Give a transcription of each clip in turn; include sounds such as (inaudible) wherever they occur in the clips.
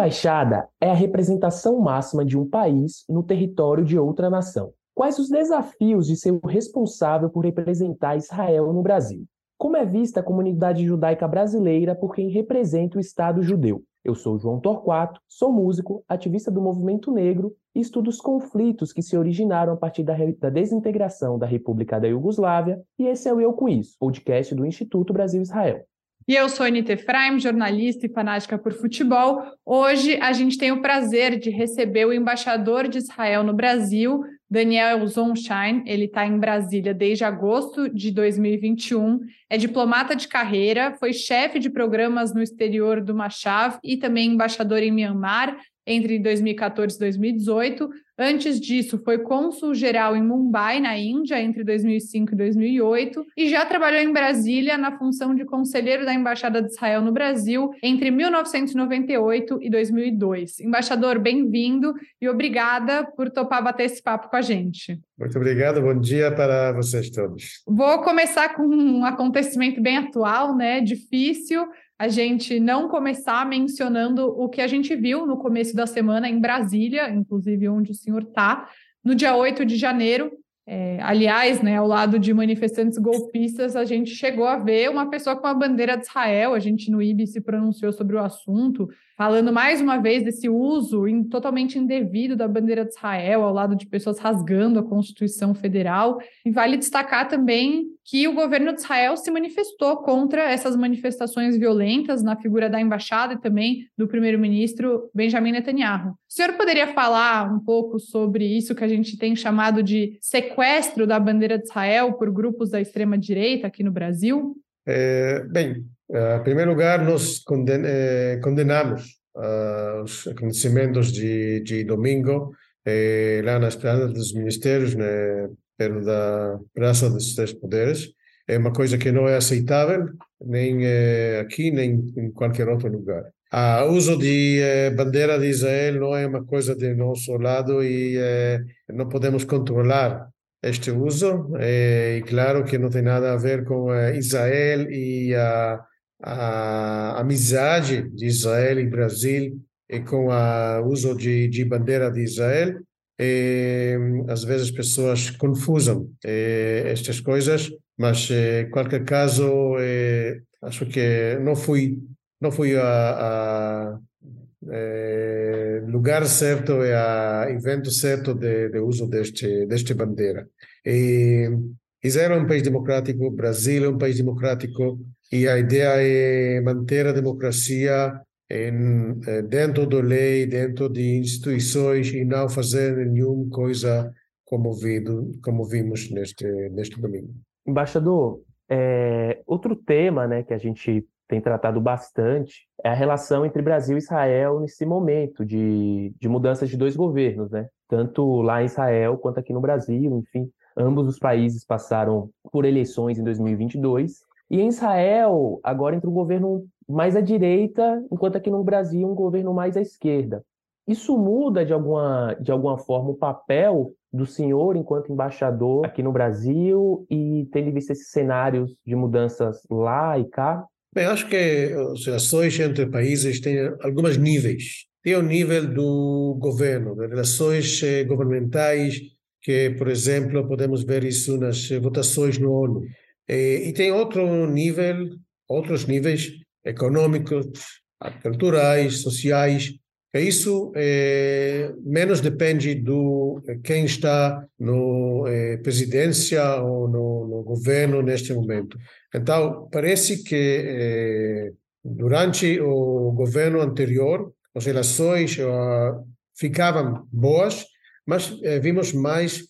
embaixada é a representação máxima de um país no território de outra nação. Quais os desafios de ser o responsável por representar Israel no Brasil? Como é vista a comunidade judaica brasileira por quem representa o Estado judeu? Eu sou João Torquato, sou músico, ativista do movimento negro e estudo os conflitos que se originaram a partir da, da desintegração da República da Iugoslávia, e esse é o Eu Com Isso, podcast do Instituto Brasil-Israel. E eu sou Anita Efraim, jornalista e fanática por futebol. Hoje a gente tem o prazer de receber o embaixador de Israel no Brasil, Daniel Zonshine. Ele está em Brasília desde agosto de 2021. É diplomata de carreira, foi chefe de programas no exterior do Machav e também embaixador em Myanmar entre 2014 e 2018. Antes disso, foi cônsul-geral em Mumbai, na Índia, entre 2005 e 2008, e já trabalhou em Brasília na função de conselheiro da Embaixada de Israel no Brasil entre 1998 e 2002. Embaixador, bem-vindo e obrigada por topar bater esse papo com a gente. Muito obrigado, bom dia para vocês todos. Vou começar com um acontecimento bem atual, né? Difícil a gente não começar mencionando o que a gente viu no começo da semana em Brasília, inclusive onde o senhor está, no dia 8 de janeiro. É, aliás, né, ao lado de manifestantes golpistas, a gente chegou a ver uma pessoa com a bandeira de Israel. A gente no IB se pronunciou sobre o assunto falando mais uma vez desse uso totalmente indevido da bandeira de Israel, ao lado de pessoas rasgando a Constituição Federal. E vale destacar também que o governo de Israel se manifestou contra essas manifestações violentas na figura da embaixada e também do primeiro-ministro Benjamin Netanyahu. O senhor poderia falar um pouco sobre isso que a gente tem chamado de sequestro da bandeira de Israel por grupos da extrema-direita aqui no Brasil? É, bem, em primeiro lugar, nós eh, condenamos uh, os acontecimentos de, de domingo eh, lá na Esplanada dos Ministérios, né, da Praça dos Três Poderes. É uma coisa que não é aceitável, nem eh, aqui, nem em qualquer outro lugar. O uso de eh, bandeira de Israel não é uma coisa de nosso lado e não podemos controlar este uso. e claro que não tem nada a ver com Israel e a a amizade de Israel e Brasil e com o uso de, de bandeira de Israel. E, às vezes pessoas confusam eh, estas coisas, mas eh, em qualquer caso eh, acho que não fui não fui a, a eh, lugar certo e a evento certo de, de uso deste deste bandeira. E, Israel é um país democrático, Brasil é um país democrático, e a ideia é manter a democracia em, eh, dentro da lei, dentro de instituições e não fazer nenhuma coisa como, vido, como vimos neste, neste domingo. Embaixador, é, outro tema né, que a gente tem tratado bastante é a relação entre Brasil e Israel nesse momento de, de mudanças de dois governos, né? tanto lá em Israel quanto aqui no Brasil, enfim. Ambos os países passaram por eleições em 2022 e em Israel, agora entra um governo mais à direita, enquanto aqui no Brasil um governo mais à esquerda. Isso muda de alguma, de alguma forma o papel do senhor enquanto embaixador aqui no Brasil e tendo visto esses cenários de mudanças lá e cá? Bem, acho que as relações entre países têm alguns níveis. Tem o nível do governo, das relações eh, governamentais, que, por exemplo, podemos ver isso nas votações no ONU. E, e tem outro nível, outros níveis econômicos, culturais, sociais, que isso é, menos depende do quem está no é, presidência ou no, no, governo neste momento. Então parece que é, durante o governo anterior as relações uh, ficavam boas, mas vimos mais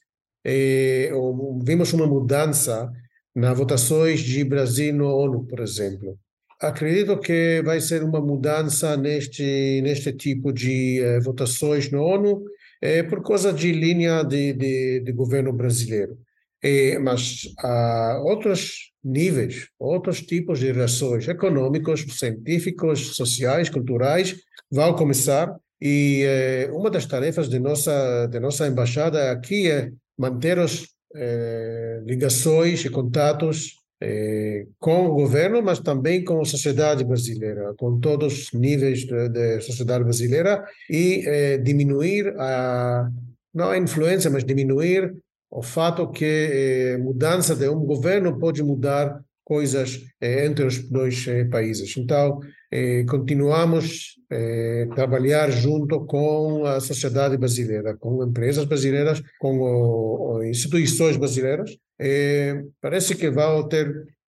vimos uma mudança nas votações de Brasil no ONU, por exemplo. Acredito que vai ser uma mudança neste neste tipo de eh, votações no ONU eh, por causa de linha de, de, de governo brasileiro. Eh, mas há outros níveis, outros tipos de relações econômicos, científicos, sociais, culturais vão começar e eh, uma das tarefas de nossa de nossa embaixada aqui é manter os eh, ligações e contatos eh, com o governo, mas também com a sociedade brasileira, com todos os níveis da sociedade brasileira e eh, diminuir a não a influência, mas diminuir o fato que mudança de um governo pode mudar coisas eh, entre os dois eh, países. Então, eh, continuamos a trabalhar junto com a sociedade brasileira, com empresas brasileiras, com instituições brasileiras. Parece que vai ter,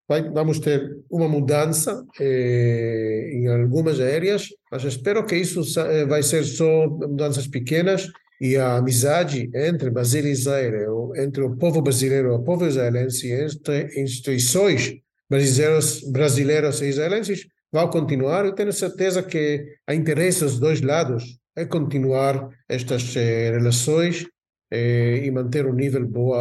vai, vamos ter uma mudança em algumas áreas, mas espero que isso vai ser só mudanças pequenas e a amizade entre Brasil e Israel, entre o povo brasileiro e o povo israelense, entre instituições brasileiros, brasileiros e israelenses, vai continuar. Eu tenho certeza que há interesse dos dois lados é continuar estas eh, relações eh, e manter um nível boa,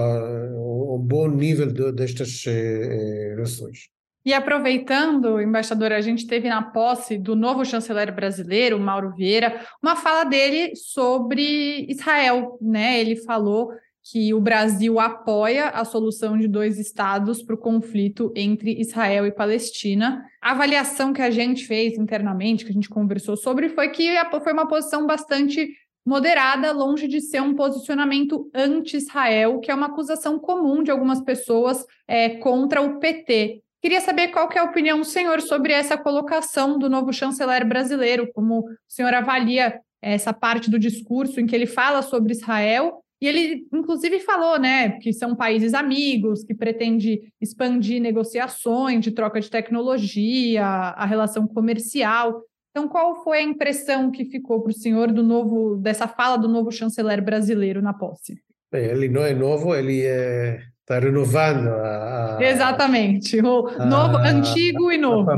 um bom nível de, destas eh, relações. E aproveitando, embaixador, a gente teve na posse do novo chanceler brasileiro, Mauro Vieira, uma fala dele sobre Israel, né? Ele falou que o Brasil apoia a solução de dois estados para o conflito entre Israel e Palestina. A avaliação que a gente fez internamente, que a gente conversou sobre, foi que foi uma posição bastante moderada, longe de ser um posicionamento anti-Israel, que é uma acusação comum de algumas pessoas é, contra o PT. Queria saber qual que é a opinião do senhor sobre essa colocação do novo chanceler brasileiro, como o senhor avalia essa parte do discurso em que ele fala sobre Israel e ele, inclusive, falou, né, que são países amigos, que pretende expandir negociações de troca de tecnologia, a relação comercial. Então, qual foi a impressão que ficou para o senhor do novo dessa fala do novo chanceler brasileiro na posse? Bem, ele não é novo, ele é está renovando a, a, Exatamente, o a, novo, antigo e novo.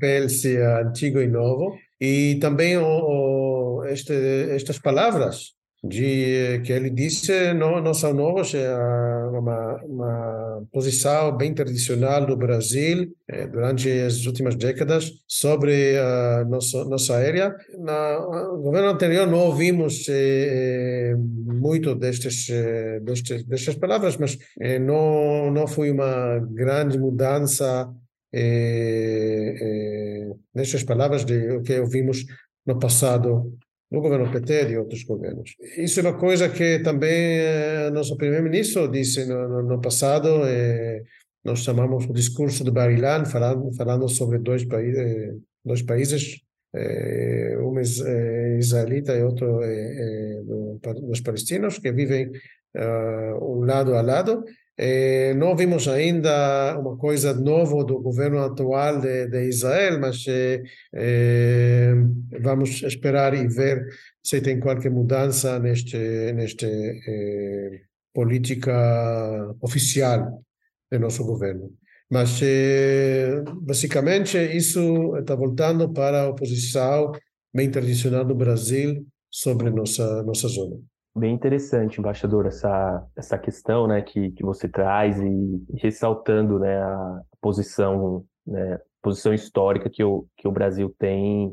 Pelsi, antigo e novo. E também o, o, este, estas palavras de que ele disse são novos, é uma, uma posição bem tradicional do Brasil é, durante as últimas décadas sobre a nossa, nossa área. No governo anterior não ouvimos é, muito destes, destes, destas palavras, mas é, não, não foi uma grande mudança é, é, nestas palavras de o que ouvimos no passado no governo PT e de outros governos. Isso é uma coisa que também eh, nosso primeiro-ministro disse no, no, no passado, eh, nós chamamos o discurso de Barilan, falando, falando sobre dois, paí eh, dois países, eh, um é israelita e outro do, dos palestinos, que vivem uh, um lado a lado, eh, não vimos ainda uma coisa nova do governo atual de, de Israel, mas eh, vamos esperar e ver se tem qualquer mudança neste, neste eh, política oficial do nosso governo. Mas, basicamente, isso está voltando para a oposição bem tradicional do Brasil sobre nossa, nossa zona. Bem interessante, embaixador, essa, essa questão né, que, que você traz e, ressaltando né, a posição, né, posição histórica que o, que o Brasil tem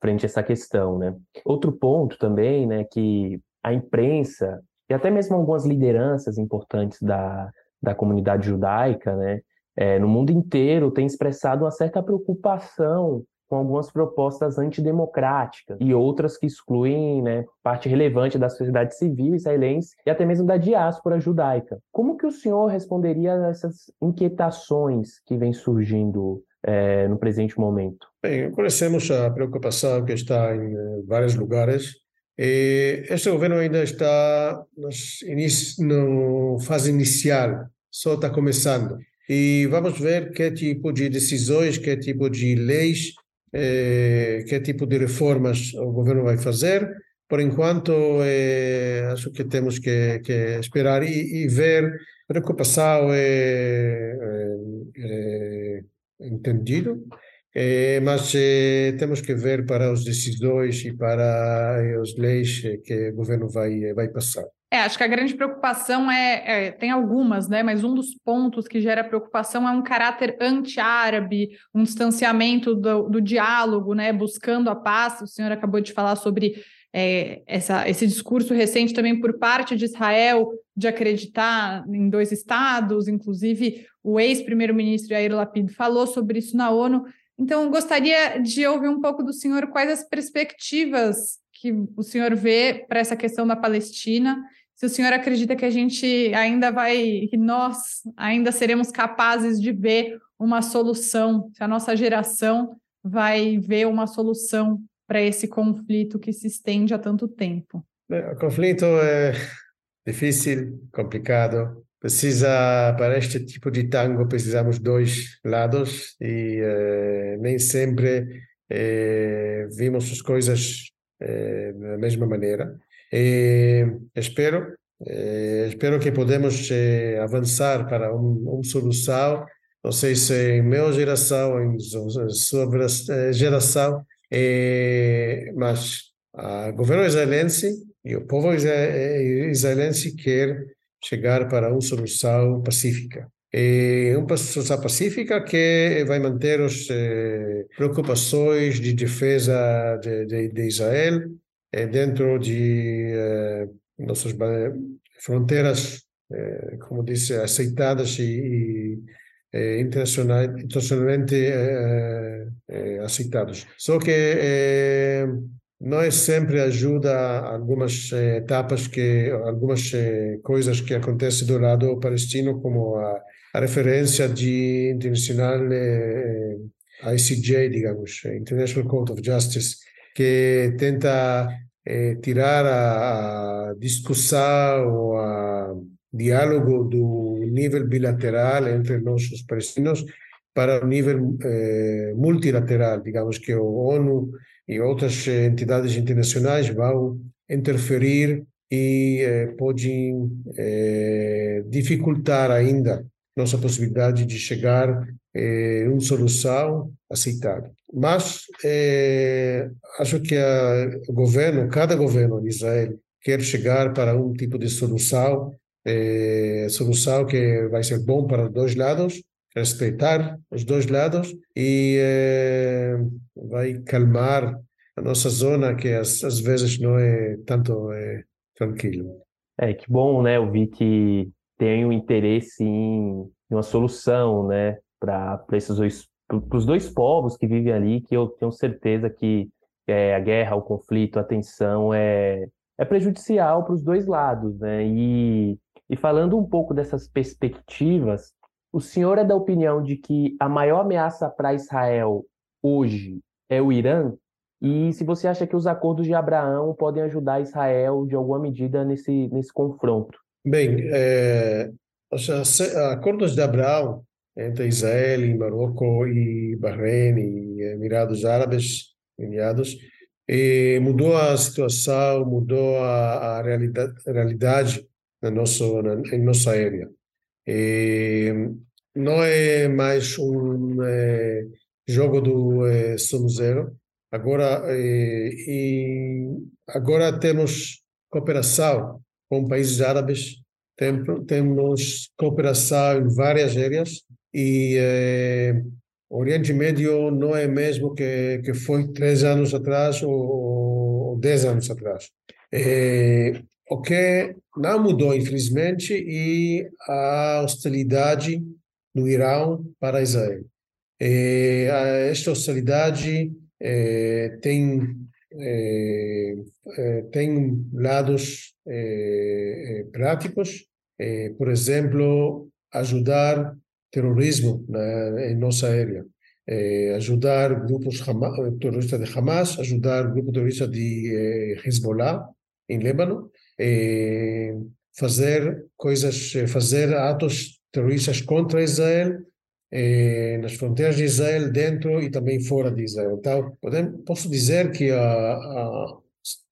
frente a essa questão. Né. Outro ponto também, né, que a imprensa e até mesmo algumas lideranças importantes da, da comunidade judaica, né, é, no mundo inteiro, têm expressado uma certa preocupação com algumas propostas antidemocráticas e outras que excluem né, parte relevante da sociedade civil israelense e até mesmo da diáspora judaica. Como que o senhor responderia a essas inquietações que vêm surgindo é, no presente momento? Bem, conhecemos a preocupação que está em eh, vários lugares. Este governo ainda está no fase inicial, só está começando. E vamos ver que tipo de decisões, que tipo de leis eh, que tipo de reformas o governo vai fazer. Por enquanto, eh, acho que temos que, que esperar e, e ver. Preocupação é, é, é entendido, é, mas é, temos que ver para as decisões e para as leis que o governo vai, vai passar. É, acho que a grande preocupação é, é, tem algumas, né? Mas um dos pontos que gera preocupação é um caráter anti-árabe, um distanciamento do, do, diálogo, né? Buscando a paz. O senhor acabou de falar sobre é, essa, esse discurso recente também por parte de Israel, de acreditar em dois estados, inclusive o ex-primeiro-ministro Yair Lapid falou sobre isso na ONU. Então, gostaria de ouvir um pouco do senhor quais as perspectivas que o senhor vê para essa questão da Palestina. Se o senhor acredita que a gente ainda vai, que nós ainda seremos capazes de ver uma solução, se a nossa geração vai ver uma solução para esse conflito que se estende há tanto tempo. O conflito é difícil, complicado. Precisa, para este tipo de tango, precisamos dois lados e eh, nem sempre eh, vimos as coisas da mesma maneira. E espero, espero que podemos avançar para uma um solução. Não sei se em minha geração, em sua geração, mas o governo israelense e o povo israelense quer chegar para uma solução pacífica. E uma solução pacífica que vai manter as eh, preocupações de defesa de, de, de Israel eh, dentro de eh, nossas fronteiras, eh, como disse, aceitadas e, e internacionalmente eh, eh, aceitados. Só que nós sempre ajuda algumas etapas que algumas coisas que acontecem do lado palestino como a, a referência de internacional ICJ digamos International Court of Justice que tenta eh, tirar a, a discussão ou a diálogo do nível bilateral entre nós os palestinos para o nível eh, multilateral. Digamos que o ONU e outras entidades internacionais vão interferir e eh, podem eh, dificultar ainda nossa possibilidade de chegar eh, uma solução aceitável. Mas eh, acho que o governo, cada governo de Israel quer chegar para um tipo de solução, eh, solução que vai ser bom para os dois lados, respeitar os dois lados e eh, vai calmar a nossa zona que às, às vezes não é tanto é, tranquilo. É, que bom, né? Eu vi que tem um interesse em, em uma solução, né, para esses dois, os dois povos que vivem ali, que eu tenho certeza que é, a guerra, o conflito, a tensão é, é prejudicial para os dois lados, né? E, e falando um pouco dessas perspectivas, o senhor é da opinião de que a maior ameaça para Israel hoje é o Irã? E se você acha que os acordos de Abraão podem ajudar Israel de alguma medida nesse, nesse confronto? Bem, é, os acordos de Abraão entre Israel Marrocos e Bahrein e Emirados Árabes Unidos mudou a situação, mudou a, a realidade, realidade na nosso, na, em nossa área. E não é mais um é, jogo do é, Zero. Agora, é, e agora temos cooperação com países árabes, tem, temos cooperação em várias áreas e é, Oriente Médio não é mesmo que, que foi três anos atrás ou, ou dez anos atrás. É, o que não mudou, infelizmente, e a hostilidade no Irã para Israel. E esta hostilidade é, tem é, é, tem lados é, é, práticos, é, por exemplo, ajudar terrorismo na, em nossa área, ajudar grupos terroristas de Hamas, ajudar grupos terroristas de Hezbollah em Líbano, fazer coisas, fazer atos terroristas contra Israel eh, nas fronteiras de Israel, dentro e também fora de Israel. Então, podemos, posso dizer que, a, a,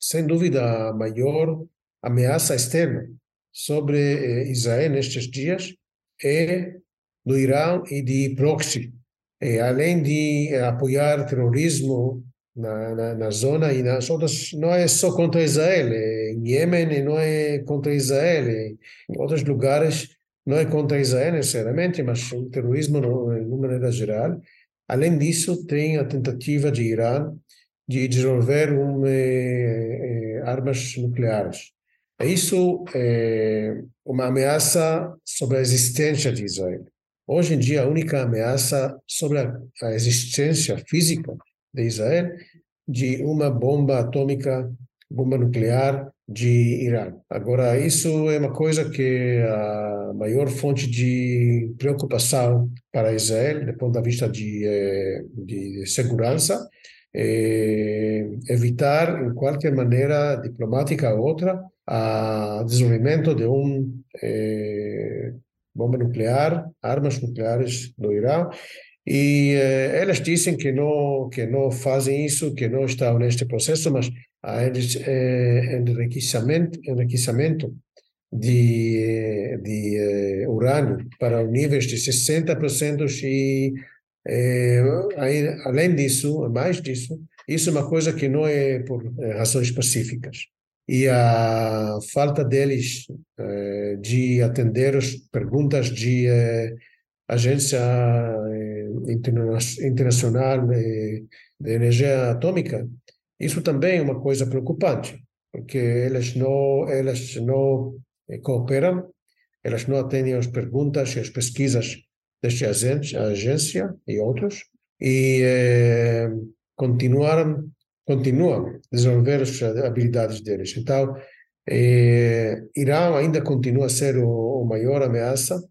sem dúvida, a maior ameaça externa sobre eh, Israel nestes dias é do Irã e de proxy. Eh, além de apoiar terrorismo na, na, na, zona e nas outras, não é só contra Israel, é em Iêmen não é contra Israel, é em outros lugares não é contra Israel necessariamente, mas o terrorismo de maneira geral. Além disso, tem a tentativa de Irã de desenvolver um, eh, eh armas nucleares. Isso é uma ameaça sobre a existência de Israel. Hoje em dia, a única ameaça sobre a existência física de Israel de uma bomba atômica, bomba nuclear de Irã. Agora, isso é uma coisa que a maior fonte de preocupação para Israel, do ponto de vista de, eh, de segurança, é evitar, em qualquer maneira diplomática ou outra, o desenvolvimento de um é, bomba nuclear, armas nucleares do Irã, e eh, elas dizem que não que não fazem isso, que não estão neste processo, mas há eh, enriquecimento, enriquecimento de, de eh, urânio para níveis de 60% e eh, além disso, mais disso, isso é uma coisa que não é por eh, razões pacíficas. E a falta deles eh, de atender as perguntas de agência internacional de, de energia atômica, isso também é uma coisa preocupante, porque elas não, elas não eh, cooperam, elas não atendem às perguntas e às pesquisas desta agência e outros, e eh, continuaram, continuam a desenvolver as habilidades deles. Então, eh, Irã ainda continua a ser o, o maior ameaça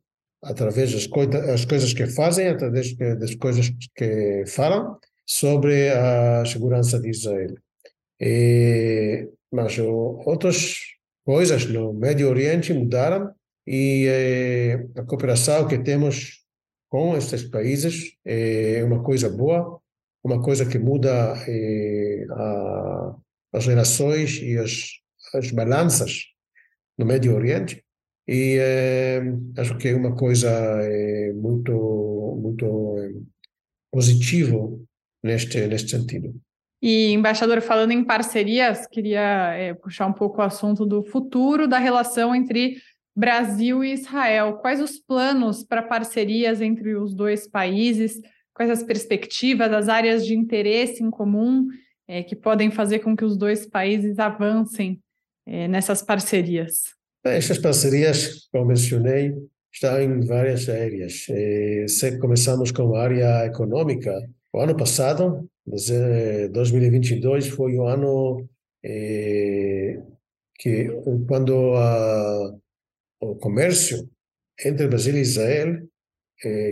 através das coisa, coisas que fazem, através das coisas que falam sobre a segurança de Israel. E, mas outras coisas no Médio Oriente mudaram e eh, a cooperação que temos com estes países é uma coisa boa, uma coisa que muda eh, a, as relações e as, as balanças no Médio Oriente e eh, acho que é uma coisa eh, muito muito positivo neste neste sentido. E, embaixador, falando em parcerias, queria puxar um pouco o assunto do futuro da relação entre Brasil e Israel. Quais os planos para parcerias entre os dois países? Quais as perspectivas, as áreas de interesse em comum é, que podem fazer com que os dois países avancem é, nessas parcerias? Essas parcerias, como mencionei, estão em várias áreas. Eh, se começamos com a área econômica, o ano passado, 2022, foi o ano eh, que, quando a, o comércio entre Brasil e Israel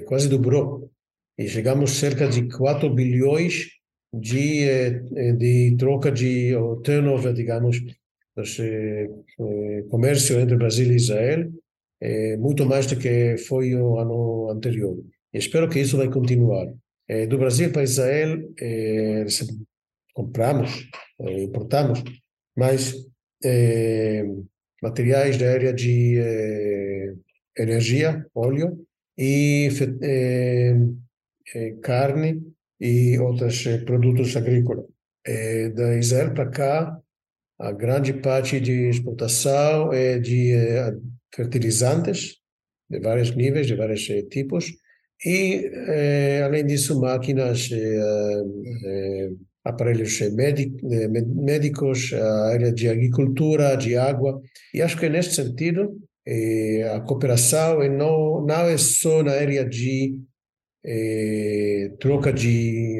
quase dobrou. E chegamos cerca de 4 bilhões de, de troca de turnover, digamos, eh, comércio entre Brasil e Israel, muito mais do que foi o ano anterior. E espero que isso vai continuar. Do Brasil para Israel, compramos, importamos, mas é, materiais da área de energia, óleo e carne e outros produtos agrícolas. da Israel para cá, a grande parte de exportação é de eh, fertilizantes de vários níveis, de vários eh, tipos, e, eh, além disso, máquinas, aparelhos médicos, a área de agricultura, de água. E acho que, neste sentido, a cooperação não, não é só na área de troca de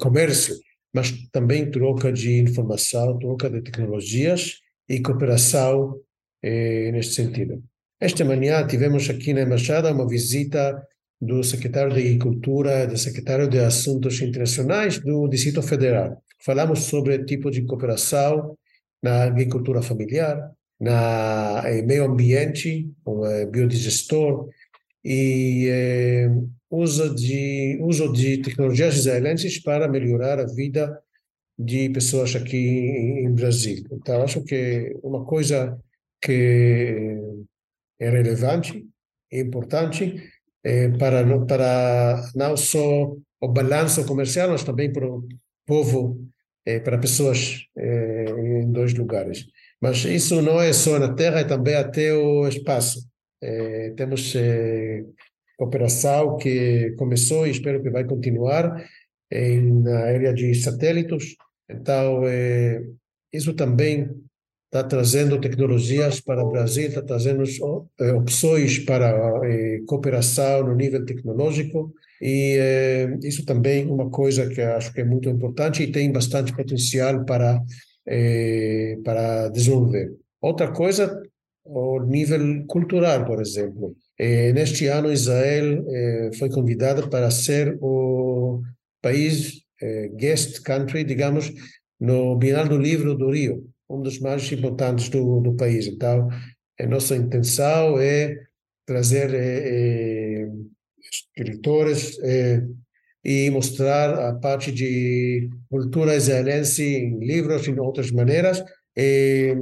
comércio, mas também troca de informação, troca de tecnologias e cooperação eh, neste sentido. Esta manhã tivemos aqui na Embaixada uma visita do secretário de Agricultura, do secretário de Assuntos Internacionais do Distrito Federal. Falamos sobre tipo de cooperação na agricultura familiar, na eh, meio ambiente, com eh, biodigestor e eh, uso de, uso de tecnologias israelenses para melhorar a vida de pessoas aqui em, em Brasil. Então, acho que uma coisa que é relevante, é importante, é, para, para não só o balanço comercial, mas também para o povo, é, para pessoas é, em dois lugares. Mas isso não é só na Terra, é também até o espaço. É, temos é, operação que começou e espero que vai continuar em, na área de satélites. Então, é, isso também está trazendo tecnologias para o Brasil, está trazendo eh, opções para eh, cooperação no nível tecnológico, e eh, isso também é uma coisa que acho que é muito importante e tem bastante potencial para, eh, para desenvolver. Outra coisa, o nível cultural, por exemplo. Eh, neste ano, Israel eh, foi convidada para ser o país guest country, digamos, no Bienal do Livro do Rio um dos mais importantes do, do país. Então, a nossa intenção é trazer é, é, escritores é, e mostrar a parte de cultura israelense em livros e em outras maneiras, e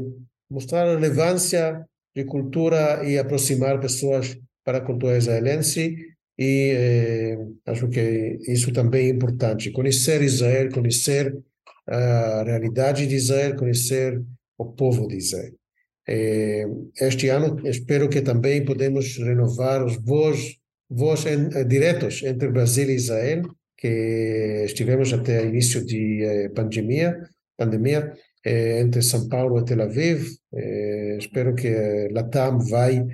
mostrar a relevância de cultura e aproximar pessoas para a cultura israelense e eh, acho que isso também é importante. Conhecer Israel, conhecer a realidade de Israel, conhecer o povo de Israel. É, este ano espero que também podemos renovar os voos, voos en, eh, diretos entre Brasil e Israel, que estivemos até o início de eh, pandemia, pandemia eh, entre São Paulo e Tel Aviv. Eh, espero que a Latam vai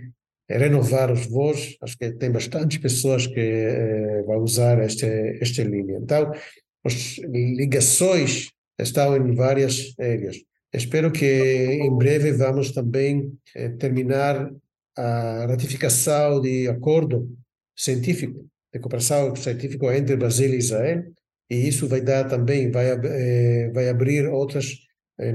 renovar os voos. Acho que tem bastante pessoas que eh, vão usar este, esta linha. Então, as ligações estão em várias áreas. Espero que em breve vamos também eh, terminar a ratificação de acordo científico, de cooperação científica entre Brasil e Israel, e isso vai dar também, vai, eh, vai abrir outras eh,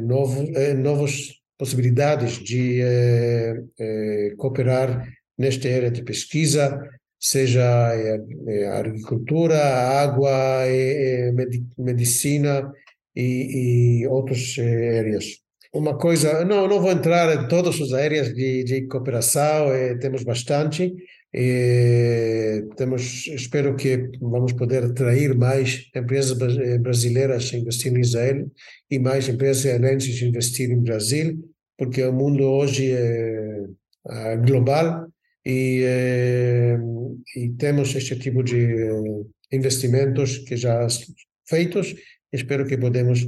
eh, novas possibilidades de eh, cooperar nesta área de pesquisa, seja a agricultura, a água, a medicina, e, e outras áreas. Uma coisa, não, não vou entrar em todas as áreas de, de cooperação, temos bastante, eh, temos, espero que vamos poder atrair mais empresas eh, brasileiras a investir em Israel e mais empresas israelenses a investir em Brasil, porque o mundo hoje é, é global e, é, e temos este tipo de investimentos que já feitos. Espero que podemos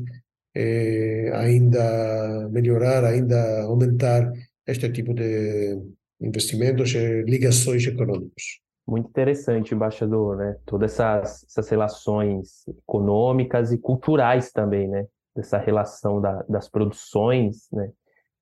eh, ainda melhorar, ainda aumentar este tipo de investimentos e ligações econômicas. Muito interessante, embaixador, né? Todas essas, essas relações econômicas e culturais também, né? Dessa relação da, das produções, né?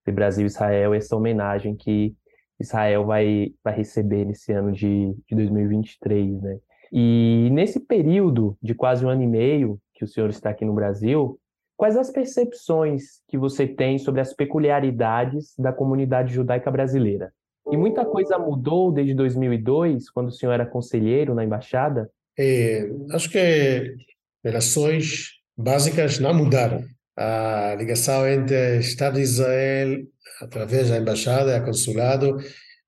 De Brasil e Israel, essa homenagem que Israel vai, vai receber nesse ano de, de 2023, né? E nesse período de quase um ano e meio que o senhor está aqui no Brasil, quais as percepções que você tem sobre as peculiaridades da comunidade judaica brasileira? E muita coisa mudou desde 2002, quando o senhor era conselheiro na embaixada? É, acho que relações básicas não mudaram. A ligação entre o Estado de Israel, através da embaixada, e consulado,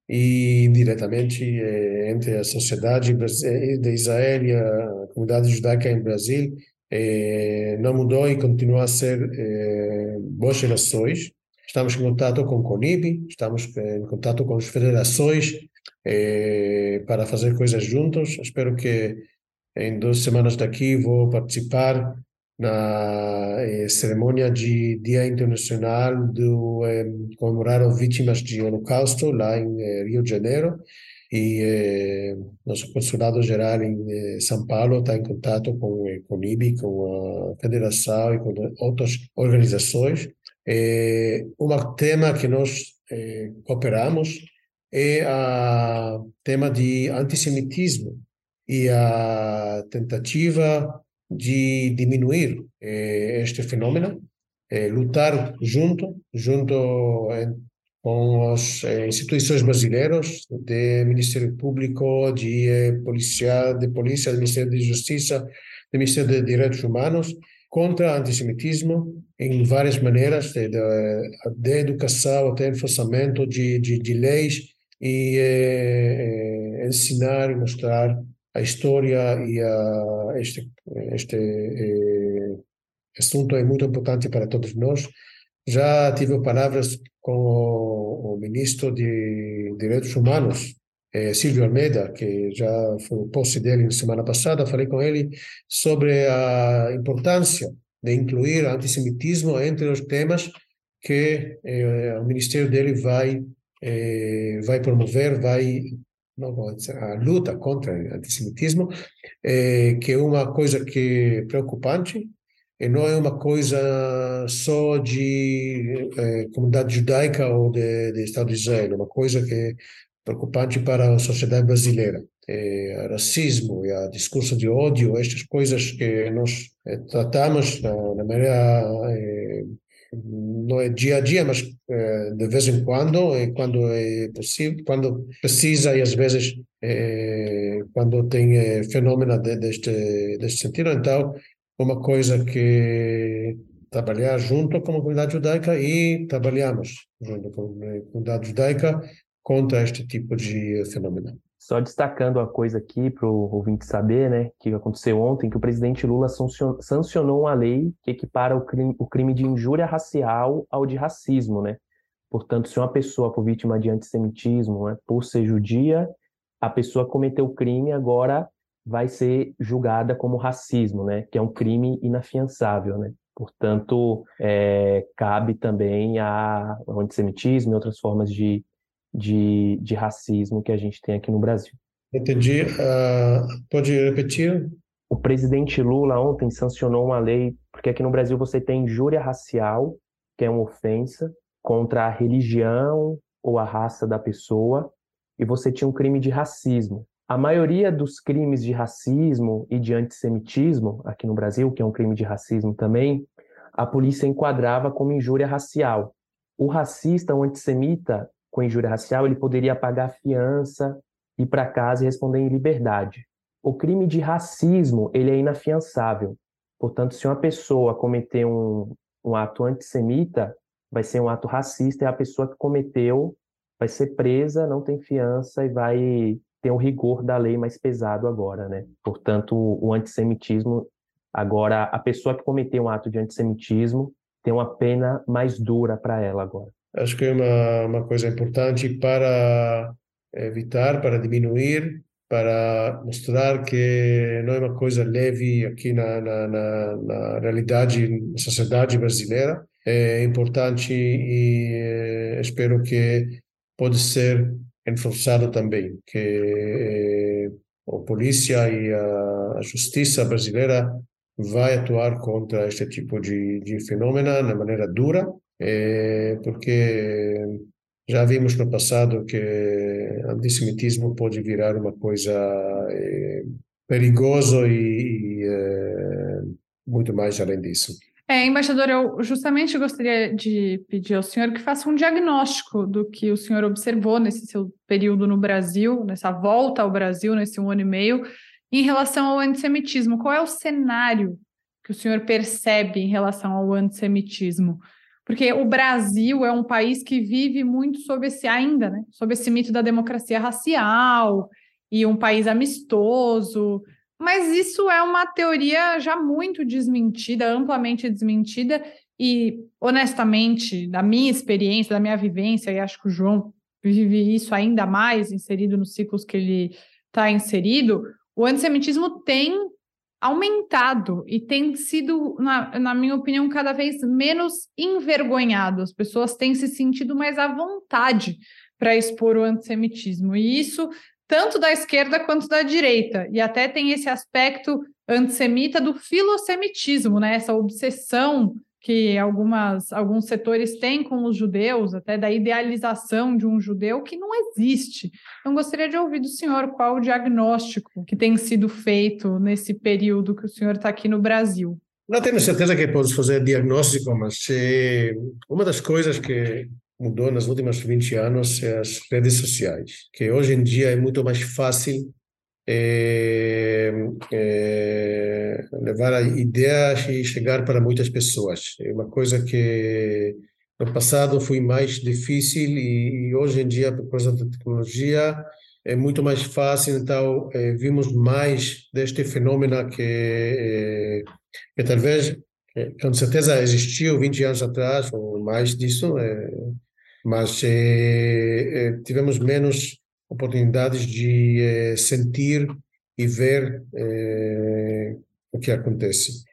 e indiretamente é, entre a sociedade de Israel e a comunidade judaica em Brasil, é, não mudou e continua a ser é, boas relações. Estamos em contato com o CONIB, estamos em contato com as federações é, para fazer coisas juntos. Espero que em duas semanas daqui vou participar na eh, cerimônia de Dia Internacional do eh, comemorar as vítimas de Holocausto lá em eh, Rio de Janeiro e eh, nosso consulado geral em eh, São Paulo está em contato com eh, o IBI, com a federação e com outras organizações. Eh, um tema que nós eh, cooperamos é o tema de antissemitismo e a tentativa de diminuir eh, este fenômeno, eh, lutar junto, junto com as eh, instituições brasileiras, de Ministério Público, de eh, polícia, de polícia, do Ministério de Justiça, do Ministério de Direitos Humanos, contra antissemitismo em várias maneiras, de, de, de educação até enforçamento de, de, de leis e eh, eh, ensinar e mostrar a história e a, este, este eh, assunto é muito importante para todos nós. Já tive palavras com o, o ministro de Direitos Humanos, eh, Silvio Almeida, que já foi o post dele na semana passada, falei com ele sobre a importância de incluir antissemitismo entre os temas que o ministério dele vai vai promover, vai a luta contra o antissemitismo, que é uma coisa que é preocupante, e não é uma coisa só de comunidade judaica ou de, de Estado de Israel, é uma coisa que é preocupante para a sociedade brasileira. É, racismo e a discurso de ódio, estas coisas que nós é, tratamos na, na maneira é, não é dia a dia, mas é, de vez em quando, e quando é possível, quando precisa e às vezes é, quando tem é, fenômeno de, deste deste sentido. Então, uma coisa que trabalhar junto com a comunidade judaica e trabalhamos junto com a comunidade judaica contra este tipo de fenômeno. Só destacando a coisa aqui para o ouvinte saber, né, que aconteceu ontem, que o presidente Lula sancionou uma lei que equipara o crime, o crime de injúria racial ao de racismo, né? Portanto, se uma pessoa for vítima de antissemitismo, né, por ser judia, a pessoa cometeu o crime, agora vai ser julgada como racismo, né? Que é um crime inafiançável, né? Portanto, é, cabe também ao antissemitismo e outras formas de, de, de, racismo que a gente tem aqui no Brasil. Entendi. Uh, pode repetir? O presidente Lula ontem sancionou uma lei, porque aqui no Brasil você tem injúria racial, que é uma ofensa contra a religião ou a raça da pessoa, e você tinha um crime de racismo, a maioria dos crimes de racismo e de antissemitismo aqui no Brasil, que é um crime de racismo também, a polícia enquadrava como injúria racial. O racista, o antissemita com injúria racial, ele poderia pagar fiança, ir para casa e responder em liberdade. O crime de racismo, ele é inafiançável. Portanto, se uma pessoa cometer um, um ato antissemita, vai ser um ato racista e a pessoa que cometeu vai ser presa, não tem fiança e vai tem o rigor da lei mais pesado agora, né? Portanto, o antissemitismo, agora, a pessoa que cometeu um ato de antissemitismo tem uma pena mais dura para ela agora. Acho que é uma, uma coisa importante para evitar, para diminuir, para mostrar que não é uma coisa leve aqui na, na, na, na realidade, na sociedade brasileira. É importante e eh, espero que pode ser reforçado também que eh, a polícia e a justiça brasileira vai atuar contra este tipo de, de fenômeno de maneira dura, eh, porque já vimos no passado que antissemitismo pode virar uma coisa eh, perigosa e, e eh, muito mais além disso. É, embaixador, eu justamente gostaria de pedir ao senhor que faça um diagnóstico do que o senhor observou nesse seu período no Brasil, nessa volta ao Brasil, nesse um ano e meio, em relação ao antissemitismo. Qual é o cenário que o senhor percebe em relação ao antissemitismo? Porque o Brasil é um país que vive muito sob esse ainda, né? Sob esse mito da democracia racial e um país amistoso, mas isso é uma teoria já muito desmentida, amplamente desmentida, e honestamente, da minha experiência, da minha vivência, e acho que o João vive isso ainda mais inserido nos ciclos que ele está inserido, o antissemitismo tem aumentado e tem sido, na, na, minha opinião, cada vez menos envergonhado. As pessoas têm se sentido mais à vontade para expor o antissemitismo. E isso tanto da esquerda quanto da direita. E até tem esse aspecto antissemita do filosemitismo, né? Essa obsessão que algumas, alguns setores têm com os judeus, até da idealização de um judeu que não existe. Então, gostaria de ouvir do senhor qual o diagnóstico que tem sido feito nesse período que o senhor está aqui no Brasil. Não tenho certeza que posso fazer diagnóstico, mas uma das coisas que mudou nos últimos 20 anos é as redes sociais, que hoje em dia é muito mais fácil é, é, levar ideias e chegar para muitas pessoas. É uma coisa que no passado foi mais difícil e, e hoje em dia, por causa da tecnologia, é muito mais fácil. Então, é, vimos mais deste fenômeno que, é, que talvez, com certeza existiu 20 anos atrás, ou mais disso, é, mas eh, tivemos menos oportunidades de eh, sentir e ver o que acontece.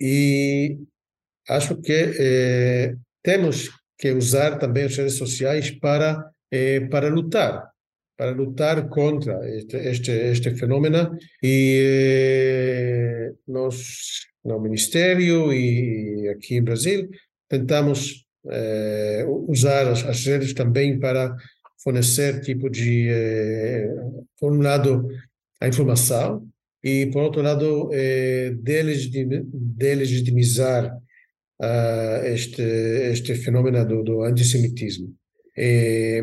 e acho que temos que usar também as redes sociais para, para lutar para lutar contra este, este, este fenômeno e nós, no Ministério e aqui em Brasil, tentamos eh, usar as, as, redes também para fornecer tipo de, eh, por um lado, a informação e, por outro lado, eh, delegitimizar uh, este, este fenômeno do, do antissemitismo.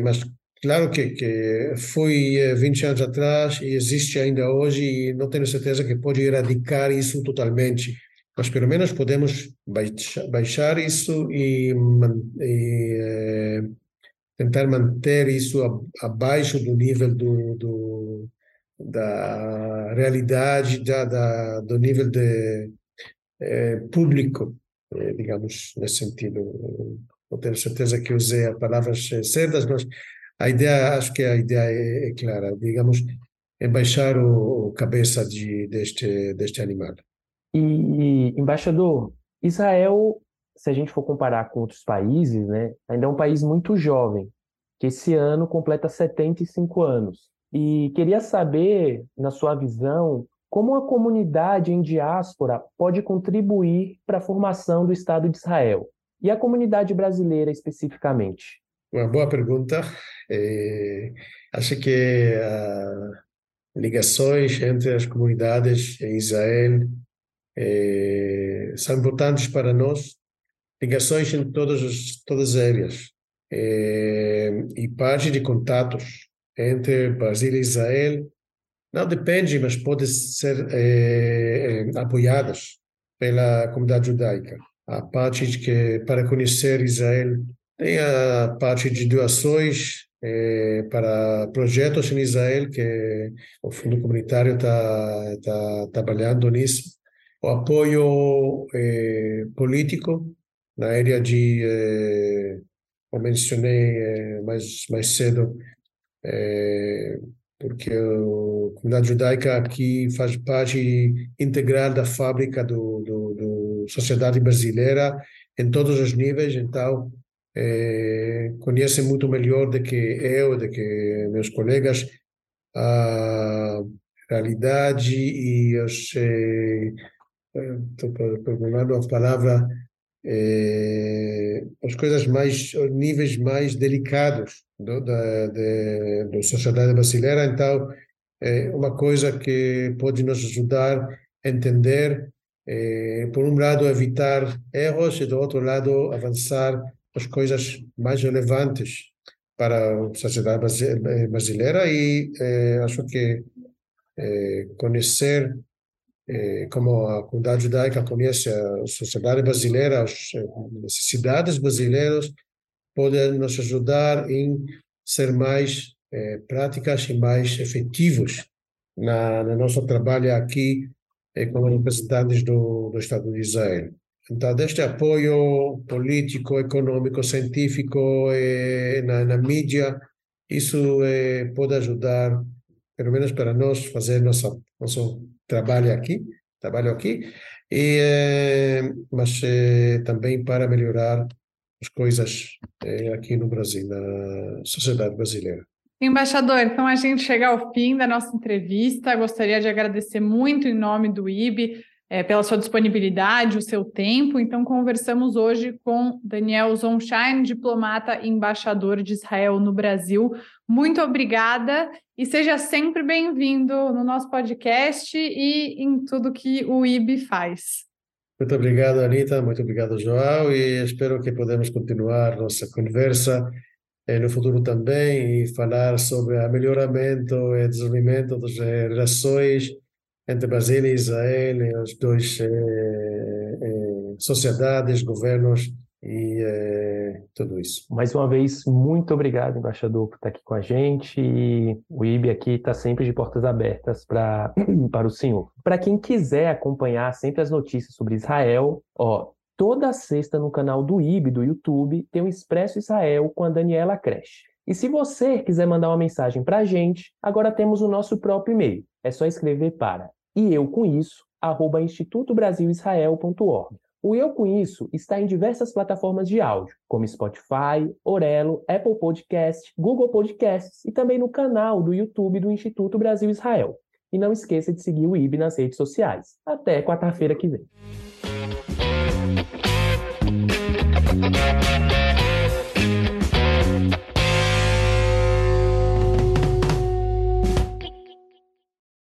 mas Claro que, que foi 20 anos atrás e existe ainda hoje e não tenho certeza que pode erradicar isso totalmente, mas pelo menos podemos baixar, baixar isso e, e é, tentar manter isso abaixo do nível do, do da realidade, da, da, do nível de é, público, é, digamos, nesse sentido. Não tenho certeza que usei as palavras certas, mas a ideia, acho que a ideia é, é clara, digamos, é baixar o cabeça de, deste, deste animal. E, embaixador, Israel, se a gente for comparar com outros países, né, ainda é um país muito jovem, que esse ano completa 75 anos. E queria saber, na sua visão, como a comunidade em diáspora pode contribuir para a formação do Estado de Israel e a comunidade brasileira especificamente. Uma boa pergunta. É, acho que uh, ligações entre as comunidades em Israel é, são importantes para nós. Ligações em todas as, todas as áreas. É, e parte de contatos entre Brasil e Israel não depende, mas pode ser é, apoiadas pela comunidade judaica. A parte de que para conhecer Israel tem a parte de doações é, para projetos em Israel, que o Fundo Comunitário está tá trabalhando nisso. O apoio é, político na área de, é, como mencionei é, mais, mais cedo, é, porque a comunidade judaica aqui faz parte integral da fábrica do, do, do sociedade brasileira em todos os níveis, então conhecem muito melhor do que eu, do que meus colegas, a realidade e os. Estou eh, procurando a palavra. É, as coisas mais, os níveis mais delicados do, da, de, da sociedade brasileira. Então, é uma coisa que pode nos ajudar a entender, é, por um lado, evitar erros e, do outro lado, avançar as coisas mais relevantes para a sociedade brasileira e eh, acho que conhecer como a comunidade judaica conhece a sociedade brasileira, as necessidades brasileiras, pode nos ajudar em ser mais práticas e mais efetivos na, no nosso trabalho aqui como representantes do, do Estado de Israel. Então, deste apoio político, econômico, científico eh, na, na, mídia, isso eh, pode ajudar, pelo menos para nós, fazer nosso nosso trabalho aqui, trabalho aqui, e, eh, mas também para melhorar as coisas aqui no Brasil, na sociedade brasileira. Embaixador, então a gente chega ao fim da nossa entrevista. Gostaria de agradecer muito em nome do IB é, pela sua disponibilidade, o seu tempo. Então, conversamos hoje com Daniel Zonshine, diplomata e embaixador de Israel no Brasil. Muito obrigada e seja sempre bem-vindo no nosso podcast e em tudo que o IB faz. Muito obrigado, Anitta. Muito obrigado, João. E espero que podemos continuar nossa conversa eh, no futuro também e falar sobre o melhoramento e desenvolvimento das relações entre Brasil e Israel, as duas eh, eh, sociedades, governos e eh, tudo isso. Mais uma vez, muito obrigado, embaixador, por estar aqui com a gente. E o IB aqui está sempre de portas abertas pra, (clears throat) para o senhor. Para quem quiser acompanhar sempre as notícias sobre Israel, ó, toda sexta no canal do IB do YouTube tem o Expresso Israel com a Daniela Creche. E se você quiser mandar uma mensagem para a gente, agora temos o nosso próprio e-mail. É só escrever para e eu com isso, arroba institutobrasilisrael.org. O Eu Com Isso está em diversas plataformas de áudio, como Spotify, Orelo, Apple Podcast, Google Podcasts e também no canal do YouTube do Instituto Brasil Israel. E não esqueça de seguir o IB nas redes sociais. Até quarta-feira que vem.